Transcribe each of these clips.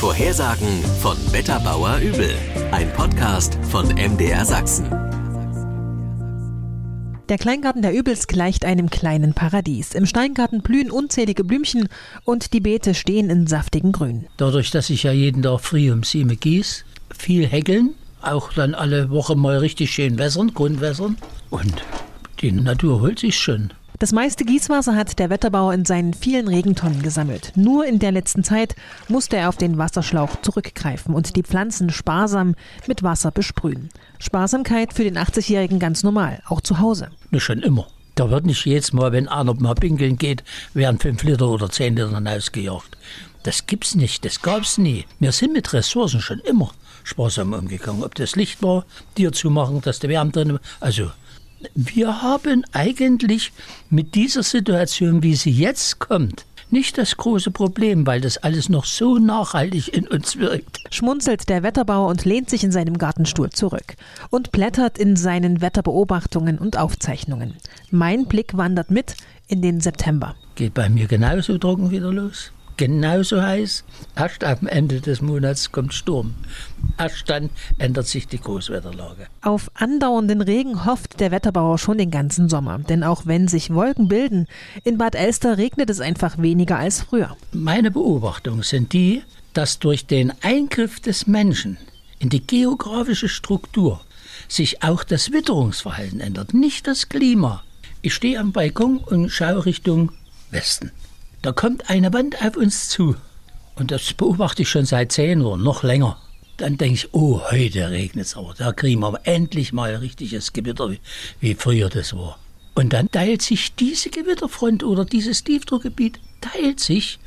Vorhersagen von Wetterbauer Übel. Ein Podcast von MDR Sachsen. Der Kleingarten der Übels gleicht einem kleinen Paradies. Im Steingarten blühen unzählige Blümchen und die Beete stehen in saftigen Grün. Dadurch, dass ich ja jeden Tag früh um sieben gieß, viel häkeln, auch dann alle Woche mal richtig schön wässern, Grundwässern. Und die Natur holt sich schon. Das meiste Gießwasser hat der Wetterbauer in seinen vielen Regentonnen gesammelt. Nur in der letzten Zeit musste er auf den Wasserschlauch zurückgreifen und die Pflanzen sparsam mit Wasser besprühen. Sparsamkeit für den 80-Jährigen ganz normal, auch zu Hause. Ne, schon immer. Da wird nicht jedes Mal, wenn einer mal pinkeln geht, werden fünf Liter oder zehn Liter hinausgejagt. Das gibt's nicht, das gab's nie. Wir sind mit Ressourcen schon immer sparsam umgegangen. Ob das Licht war, dir zu machen, dass der Wärme drin Also, wir haben eigentlich mit dieser Situation, wie sie jetzt kommt, nicht das große Problem, weil das alles noch so nachhaltig in uns wirkt. Schmunzelt der Wetterbauer und lehnt sich in seinem Gartenstuhl zurück und blättert in seinen Wetterbeobachtungen und Aufzeichnungen. Mein Blick wandert mit in den September. Geht bei mir genauso trocken wieder los genauso heiß. Erst am Ende des Monats kommt Sturm. Erst dann ändert sich die Großwetterlage. Auf andauernden Regen hofft der Wetterbauer schon den ganzen Sommer. Denn auch wenn sich Wolken bilden, in Bad Elster regnet es einfach weniger als früher. Meine Beobachtungen sind die, dass durch den Eingriff des Menschen in die geografische Struktur sich auch das Witterungsverhalten ändert, nicht das Klima. Ich stehe am Balkon und schaue Richtung Westen. Da kommt eine Wand auf uns zu. Und das beobachte ich schon seit zehn Uhr, noch länger. Dann denke ich, oh, heute regnet es aber. Da kriegen wir endlich mal richtiges Gewitter, wie, wie früher das war. Und dann teilt sich diese Gewitterfront oder dieses Tiefdruckgebiet, teilt sich.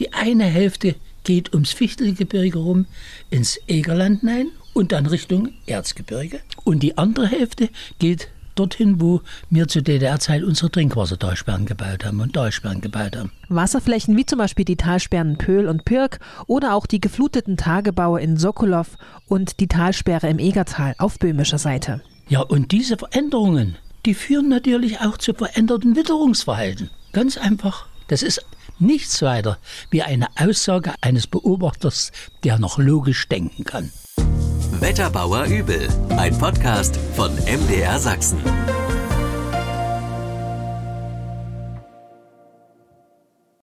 Die eine Hälfte geht ums Fichtelgebirge rum ins Egerland hinein und dann Richtung Erzgebirge. Und die andere Hälfte geht dorthin, wo wir zu DDR-Zeit unsere Trinkwassertalsperren gebaut haben und Talsperren gebaut haben. Wasserflächen wie zum Beispiel die Talsperren Pöhl und Pirk oder auch die gefluteten Tagebaue in Sokolow und die Talsperre im Egertal auf böhmischer Seite. Ja, und diese Veränderungen, die führen natürlich auch zu veränderten Witterungsverhalten. Ganz einfach. Das ist nichts weiter wie eine Aussage eines Beobachters, der noch logisch denken kann. Wetterbauer Übel, ein Podcast von MDR Sachsen.